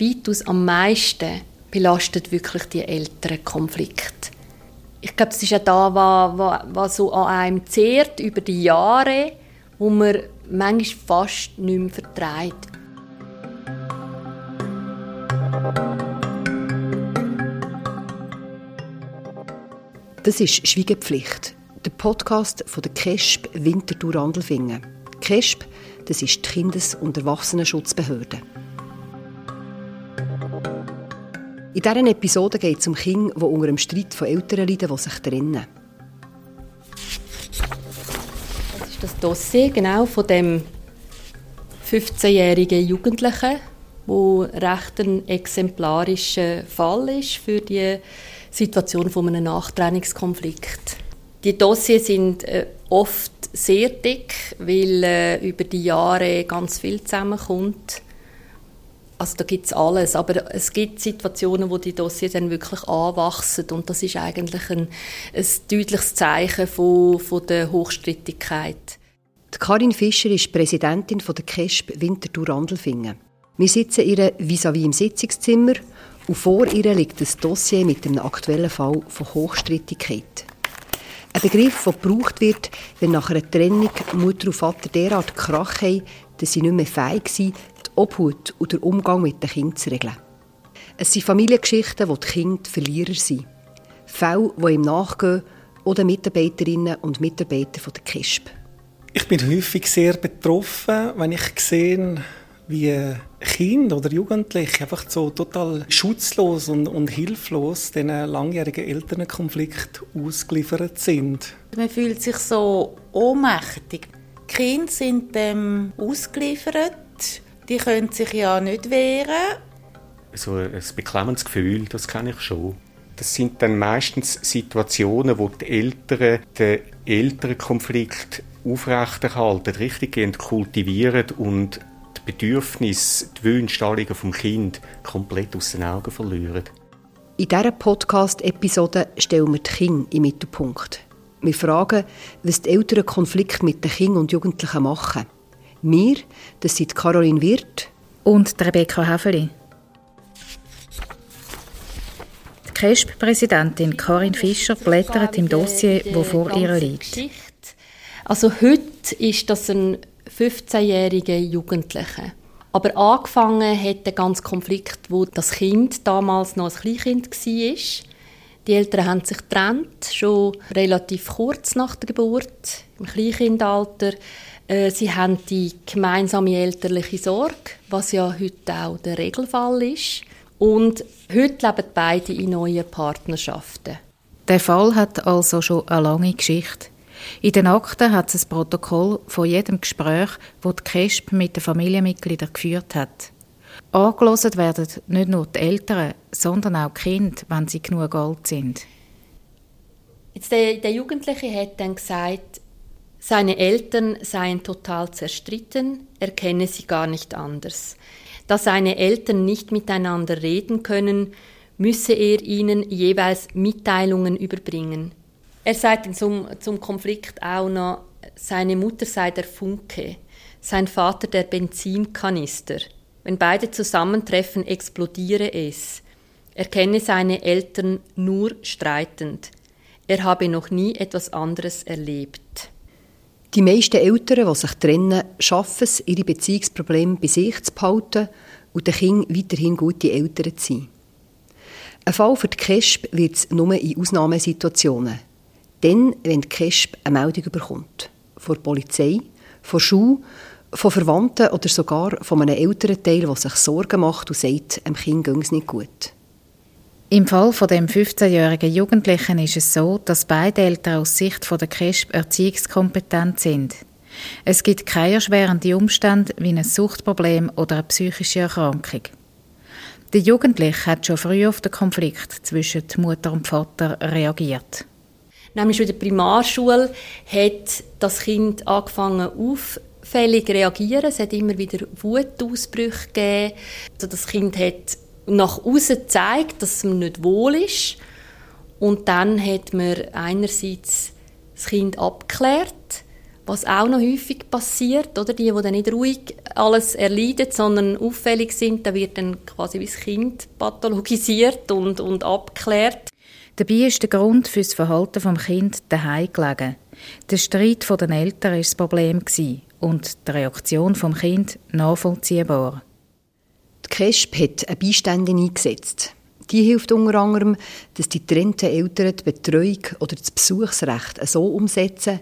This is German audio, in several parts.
weitaus am meisten belastet wirklich die älteren Konflikte. Ich glaube, das ist ja da, was, was, so an einem zehrt über die Jahre, wo man manchmal fast nicht mehr vertreibt. Das ist Schweigepflicht, der Podcast von der KESB Winterthur Andelfingen. KESB, das ist die Kindes- und Erwachsenenschutzbehörde. In dieser Episode geht es um Kinder, die unter einem Streit von Eltern leiden, die sich trennen. Das ist das Dossier genau von dem 15-jährigen Jugendlichen, wo recht ein exemplarischer Fall ist für die Situation von einem Nachtrennungskonflikt. Die Dossiers sind äh, oft sehr dick, weil äh, über die Jahre ganz viel zusammenkommt. Also da gibt es alles, aber es gibt Situationen, wo die Dossiers dann wirklich anwachsen und das ist eigentlich ein, ein deutliches Zeichen von, von der Hochstrittigkeit. Die Karin Fischer ist Präsidentin von der KESB Winterthur Andelfingen. Wir sitzen ihr vis-à-vis im Sitzungszimmer und vor ihr liegt ein Dossier mit einem aktuellen Fall von Hochstrittigkeit. Ein Begriff, der gebraucht wird, wenn nach einer Trennung Mutter und Vater derart Krach haben, dass sie nicht mehr fähig sind, Obhut und den Umgang mit den Kindern zu regeln. Es sind Familiengeschichten, wo die Kinder die Verlierer sind. Fälle, die ihm nachgehen, oder Mitarbeiterinnen und Mitarbeiter der KISP. Ich bin häufig sehr betroffen, wenn ich sehe, wie Kinder oder Jugendliche einfach so total schutzlos und, und hilflos diesen langjährigen Elternkonflikt ausgeliefert sind. Man fühlt sich so ohnmächtig. Die Kinder sind dem ausgeliefert. Die können sich ja nicht wehren. So ein beklemmendes Gefühl, das kenne ich schon. Das sind dann meistens Situationen, wo die Eltern den Elternkonflikt aufrechterhalten, richtig kultivieren und Bedürfnisse, die Wünsche, die Anliegen vom Kind komplett aus den Augen verlieren. In dieser Podcast-Episode stellen wir die Kinder im Mittelpunkt. Wir fragen, was die Eltern Konflikt mit den Kindern und Jugendlichen machen. Wir, das sind Caroline Wirth und Rebecca Häfeli. Die KESB-Präsidentin Karin Fischer blättert im Dossier, das vor ihr liegt. Also heute ist das ein 15-jährige Jugendliche. Aber angefangen hat der ganze Konflikt, wo das Kind damals noch ein Kleinkind war. Die Eltern haben sich getrennt, schon relativ kurz nach der Geburt, im Kleinkindalter. Äh, sie haben die gemeinsame elterliche Sorge, was ja heute auch der Regelfall ist. Und heute leben beide in neuen Partnerschaften. Der Fall hat also schon eine lange Geschichte. In den Akten hat es ein Protokoll von jedem Gespräch, das die KESP mit den Familienmitgliedern geführt hat. Angelost werden nicht nur die Eltern, sondern auch die Kinder, wenn sie genug alt sind. Jetzt der, der Jugendliche hat dann gesagt, seine Eltern seien total zerstritten, er kenne sie gar nicht anders. Da seine Eltern nicht miteinander reden können, müsse er ihnen jeweils Mitteilungen überbringen. Er sagt zum, zum Konflikt auch noch, seine Mutter sei der Funke, sein Vater der Benzinkanister. Wenn beide zusammentreffen, explodiere es. Er kenne seine Eltern nur streitend. Er habe noch nie etwas anderes erlebt. Die meisten Eltern, die sich trennen, schaffen es, ihre Beziehungsprobleme bei sich zu behalten und den Kindern weiterhin gute Eltern zu sein. Ein Fall für die KESP wird es nur in Ausnahmesituationen. Dann, wenn die KESB eine Meldung bekommt. Von der Polizei, von Schule, von Verwandten oder sogar von einem älteren Teil, der sich Sorgen macht und sagt, dem Kind geht es nicht gut. Im Fall von dem 15-jährigen Jugendlichen ist es so, dass beide Eltern aus Sicht der KESB erziehungskompetent sind. Es gibt keine erschwerenden Umstände wie ein Suchtproblem oder eine psychische Erkrankung. Der Jugendliche hat schon früh auf den Konflikt zwischen Mutter und Vater reagiert. Nämlich in der Primarschule hat das Kind angefangen auffällig reagieren. Es hat immer wieder Wutausbrüche gegeben. Also das Kind hat nach außen gezeigt, dass es ihm nicht wohl ist. Und dann hat man einerseits das Kind abgeklärt, Was auch noch häufig passiert, oder die, die dann nicht ruhig alles erleiden, sondern auffällig sind, da wird dann quasi wie das Kind pathologisiert und, und abgeklärt. Dabei ist der Grund für das Verhalten vom Kind daheim gelegen. Der Streit der Eltern war das Problem und die Reaktion vom Kind nachvollziehbar. KESP hat eine Beiständin eingesetzt. Die hilft unter anderem, dass die getrennten Eltern die Betreuung oder das Besuchsrecht so umsetzen,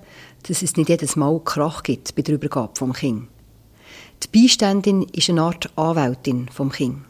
dass es nicht jedes Mal Krach gibt bei der Übergabe vom Kind. Die Beiständin ist eine Art Anwältin vom Kind.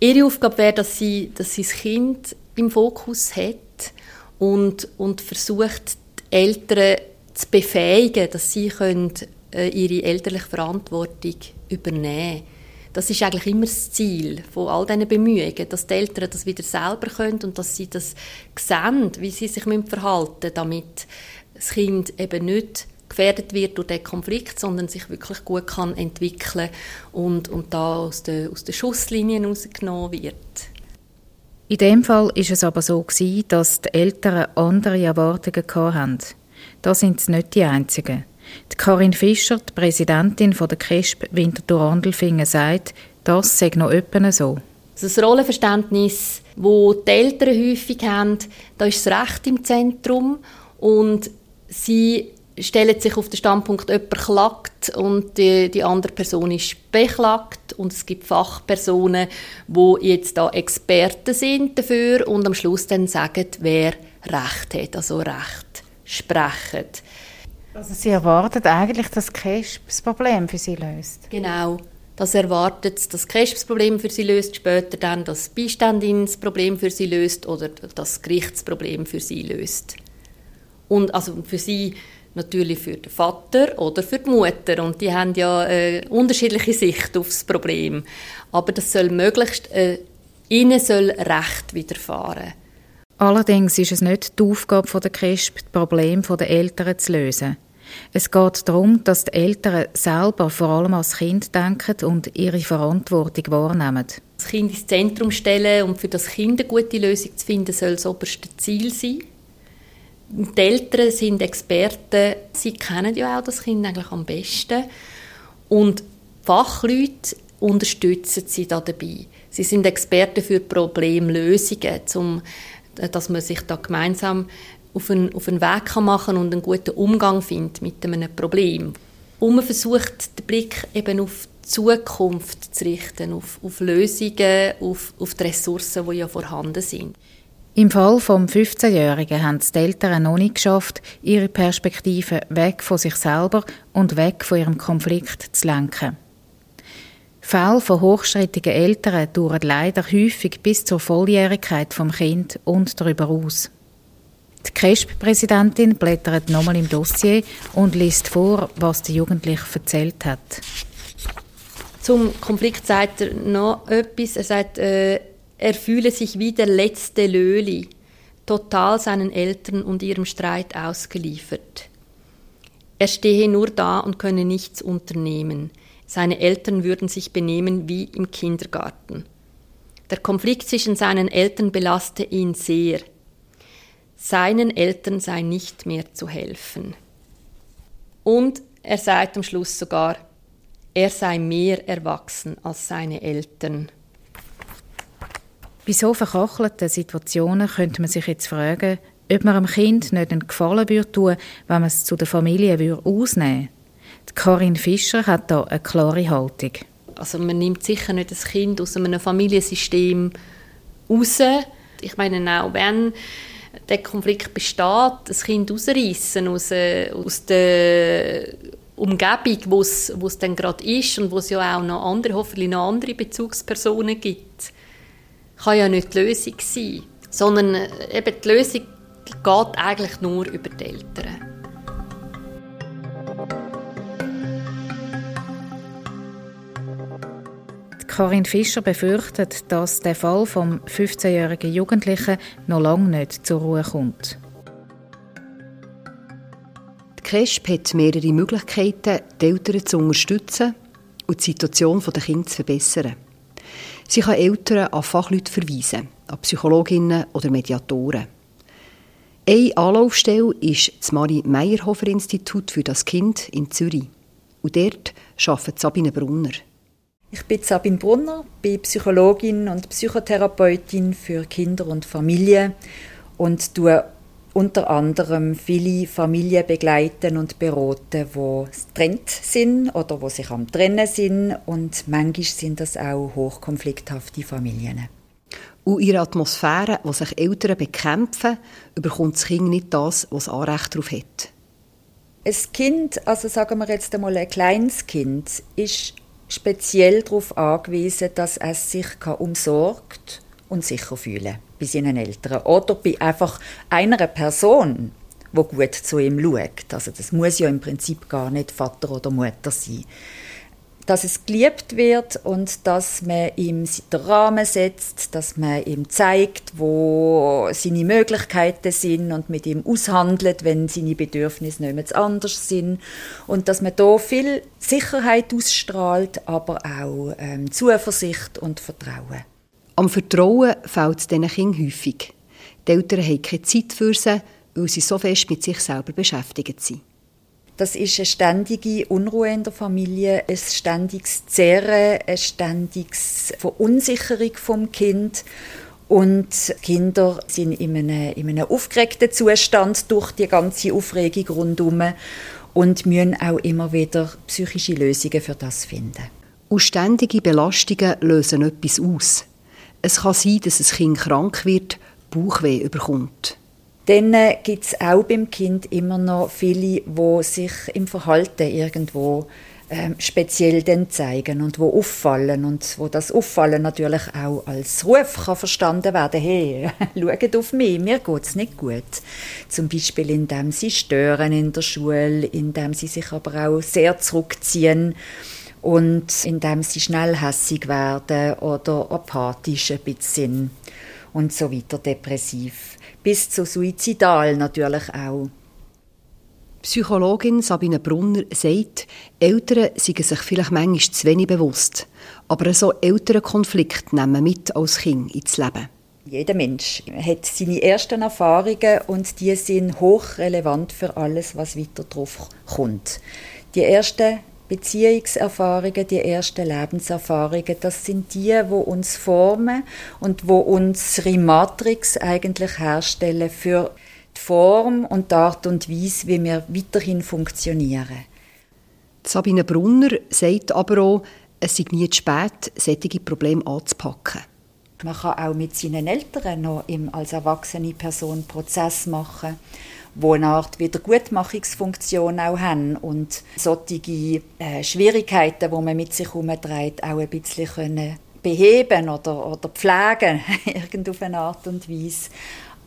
Ihre Aufgabe wäre, dass sie, dass sie das Kind im Fokus hat und, und versucht, die Eltern zu befähigen, dass sie können, äh, ihre elterliche Verantwortung übernehmen können. Das ist eigentlich immer das Ziel von all diesen Bemühungen, dass die Eltern das wieder selber können und dass sie das sehen, wie sie sich verhalten müssen, damit das Kind eben nicht gefährdet wird durch den Konflikt, sondern sich wirklich gut kann entwickeln und, und da aus den, aus den Schusslinien rausgenommen wird. In dem Fall ist es aber so gewesen, dass die Eltern andere Erwartungen hatten. Da sind sie nicht die einzigen. Die Karin Fischer, die Präsidentin der KESP Winterthur-Andelfingen, sagt, das sei noch öppen so. Das Rollenverständnis, das die Eltern häufig haben, da ist das Recht im Zentrum und sie stellen sich auf den Standpunkt, jemand klagt und die, die andere Person ist beklagt und es gibt Fachpersonen, wo jetzt da Experten sind dafür und am Schluss dann sagen, wer Recht hat, also Recht sprechen. Also Sie erwarten eigentlich, dass Cash das Problem für Sie löst? Genau. Das erwartet, dass Cash das Problem für sie löst, später dann, dass Beiständin das Problem für sie löst oder das Gericht das Problem für sie löst. Und also für sie natürlich für den Vater oder für die Mutter und die haben ja eine äh, unterschiedliche Sicht auf das Problem. Aber das soll möglichst äh, ihnen soll Recht widerfahren. Allerdings ist es nicht die Aufgabe der CRISP, das Problem der Eltern zu lösen. Es geht darum, dass die Eltern selber vor allem als Kind denken und ihre Verantwortung wahrnehmen. Das Kind ins Zentrum stellen und für das Kind eine gute Lösung zu finden, soll das oberste Ziel sein. Die Eltern sind Experten, sie kennen ja auch das Kind eigentlich am besten. Und Fachleute unterstützen sie da dabei. Sie sind Experten für Problemlösungen, zum, dass man sich da gemeinsam auf einen, auf einen Weg kann machen und einen guten Umgang findet mit einem Problem. Und man versucht, den Blick eben auf die Zukunft zu richten, auf, auf Lösungen, auf, auf die Ressourcen, die ja vorhanden sind. Im Fall vom 15-Jährigen haben die Eltern noch nicht geschafft, ihre Perspektive weg von sich selber und weg von ihrem Konflikt zu lenken. Fälle von hochstrittigen Eltern dauern leider häufig bis zur Volljährigkeit vom Kind und darüber aus. Die CRESP-Präsidentin blättert nochmal im Dossier und liest vor, was der Jugendliche erzählt hat. Zum Konflikt sagt er noch etwas. Er sagt, äh, er fühle sich wie der letzte Löli, total seinen Eltern und ihrem Streit ausgeliefert. Er stehe nur da und könne nichts unternehmen. Seine Eltern würden sich benehmen wie im Kindergarten. Der Konflikt zwischen seinen Eltern belaste ihn sehr. Seinen Eltern sei nicht mehr zu helfen. Und er sagt am Schluss sogar, er sei mehr erwachsen als seine Eltern. Bei so verkachelten Situationen könnte man sich jetzt fragen, ob man einem Kind nicht einen Gefallen würde tun, wenn man es zu der Familie würde ausnehmen würde. Karin Fischer hat da eine klare Haltung. Also man nimmt sicher nicht das Kind aus einem Familiensystem raus. Ich meine, auch wenn der Konflikt besteht, das Kind rausreißen aus, äh, aus der Umgebung, wo es, dann gerade ist und wo es ja auch noch andere, hoffentlich noch andere Bezugspersonen gibt kann ja nicht die Lösung sein, sondern äh, eben die Lösung geht eigentlich nur über die Eltern. Karin Fischer befürchtet, dass der Fall vom 15-jährigen Jugendlichen noch lange nicht zur Ruhe kommt. Die CRESP hat mehrere Möglichkeiten, die Eltern zu unterstützen und die Situation der Kinder zu verbessern. Sie kann Eltern an Fachleute verweisen, an Psychologinnen oder Mediatoren. Eine Anlaufstelle ist das Marie-Meyerhofer-Institut für das Kind in Zürich. Und dort arbeitet Sabine Brunner. Ich bin Sabine Brunner, bin Psychologin und Psychotherapeutin für Kinder und Familien und tue unter anderem viele Familien begleiten und beraten, die getrennt sind oder wo sich am Trennen sind und manchmal sind das auch hochkonflikthafte Familien. Und in Atmosphäre, wo sich Eltern bekämpfen, überkommt das Kind nicht das, was es Anrecht darauf hat. Ein Kind, also sagen wir jetzt einmal ein kleines Kind, ist speziell darauf angewiesen, dass es sich umsorgt und sicher fühlen bei seinen Eltern. Oder bei einfach einer Person, die gut zu ihm schaut. Also das muss ja im Prinzip gar nicht Vater oder Mutter sein dass es geliebt wird und dass man ihm den Rahmen setzt, dass man ihm zeigt, wo seine Möglichkeiten sind und mit ihm aushandelt, wenn seine Bedürfnisse nicht mehr anders sind und dass man da viel Sicherheit ausstrahlt, aber auch ähm, Zuversicht und Vertrauen. Am Vertrauen fällt es diesen Kindern häufig. Die Eltern haben keine Zeit für sie, weil sie so fest mit sich selber beschäftigt sind. Das ist eine ständige Unruhe in der Familie, ein ständiges Zerren, eine ständige Verunsicherung vom Kind. Und Kinder sind in einem, in einem aufgeregten Zustand durch die ganze Aufregung rundherum und müssen auch immer wieder psychische Lösungen für das finden. Und ständige Belastungen lösen etwas aus. Es kann sein, dass ein Kind krank wird, Bauchweh überkommt. Dann gibt es auch beim Kind immer noch viele, die sich im Verhalten irgendwo ähm, speziell dann zeigen und wo auffallen und wo das Auffallen natürlich auch als Ruf kann verstanden werden. Hey, schaut auf mich, mir geht es nicht gut. Zum Beispiel indem sie stören in der Schule, indem sie sich aber auch sehr zurückziehen und indem sie schnell hässig werden oder apathisch ein bisschen und so weiter, depressiv bis zu suizidal natürlich auch. Psychologin Sabine Brunner sagt, Eltern seien sich vielleicht manchmal zu wenig bewusst, aber so Elternkonflikte nehmen mit als Kind ins Leben. Jeder Mensch hat seine ersten Erfahrungen und die sind hochrelevant für alles, was weiter drauf kommt. Die ersten Beziehungserfahrungen, die ersten Lebenserfahrungen, das sind die, wo uns formen und wo unsere Matrix eigentlich herstellen für die Form und die Art und Weise, wie wir weiterhin funktionieren. Sabine Brunner sagt aber auch, es sei nie zu spät, solche Probleme anzupacken. Man kann auch mit seinen Eltern noch als erwachsene Person Prozess machen wo eine Art Wiedergutmachungsfunktion auch haben und solche äh, Schwierigkeiten, die man mit sich herumträgt, auch ein bisschen können beheben oder, oder pflegen, irgendeine Art und Weise.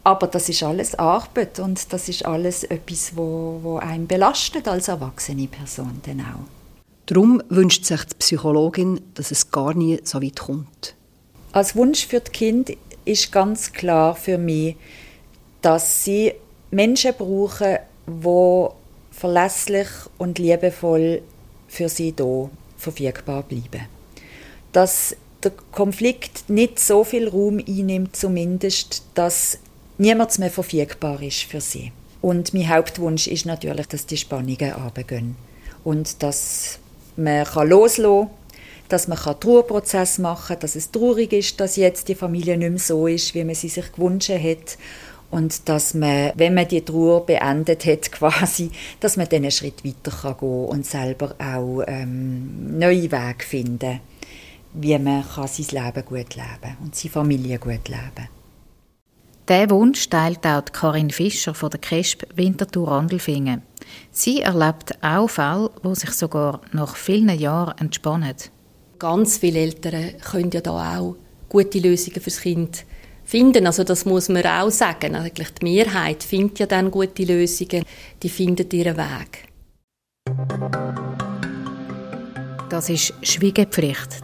Aber das ist alles Arbeit und das ist alles etwas, wo, wo einen belastet als erwachsene Person dann auch. Darum wünscht sich die Psychologin, dass es gar nie so weit kommt. Als Wunsch für das Kind ist ganz klar für mich, dass sie Menschen brauchen, die verlässlich und liebevoll für sie da verfügbar bleiben. Dass der Konflikt nicht so viel Raum einnimmt, zumindest, dass niemand mehr verfügbar ist für sie. Und mein Hauptwunsch ist natürlich, dass die Spannungen runtergehen und dass man loslassen kann, dass man den Trauerprozess machen kann, dass es traurig ist, dass jetzt die Familie nicht mehr so ist, wie man sie sich gewünscht hat und dass man, wenn man die Trauer beendet hat, quasi, dass man dann einen Schritt weiter kann gehen und selber auch ähm, neue Wege finden, wie man kann sein Leben gut leben und seine Familie gut leben. Diesen Wunsch teilt auch Karin Fischer von der KESP Winterthur Andelfingen. Sie erlebt auch Fälle, wo sich sogar nach vielen Jahren entspannen. Ganz viele Eltern können ja da auch gute Lösungen fürs Kind finden. Also das muss man auch sagen. Eigentlich die Mehrheit findet ja dann gute Lösungen. Die findet ihren Weg. Das ist Schwiegepflicht.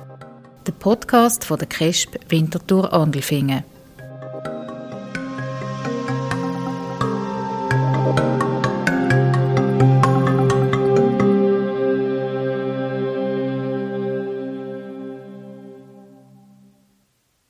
Der Podcast von der KESP Winterthur Andelfingen.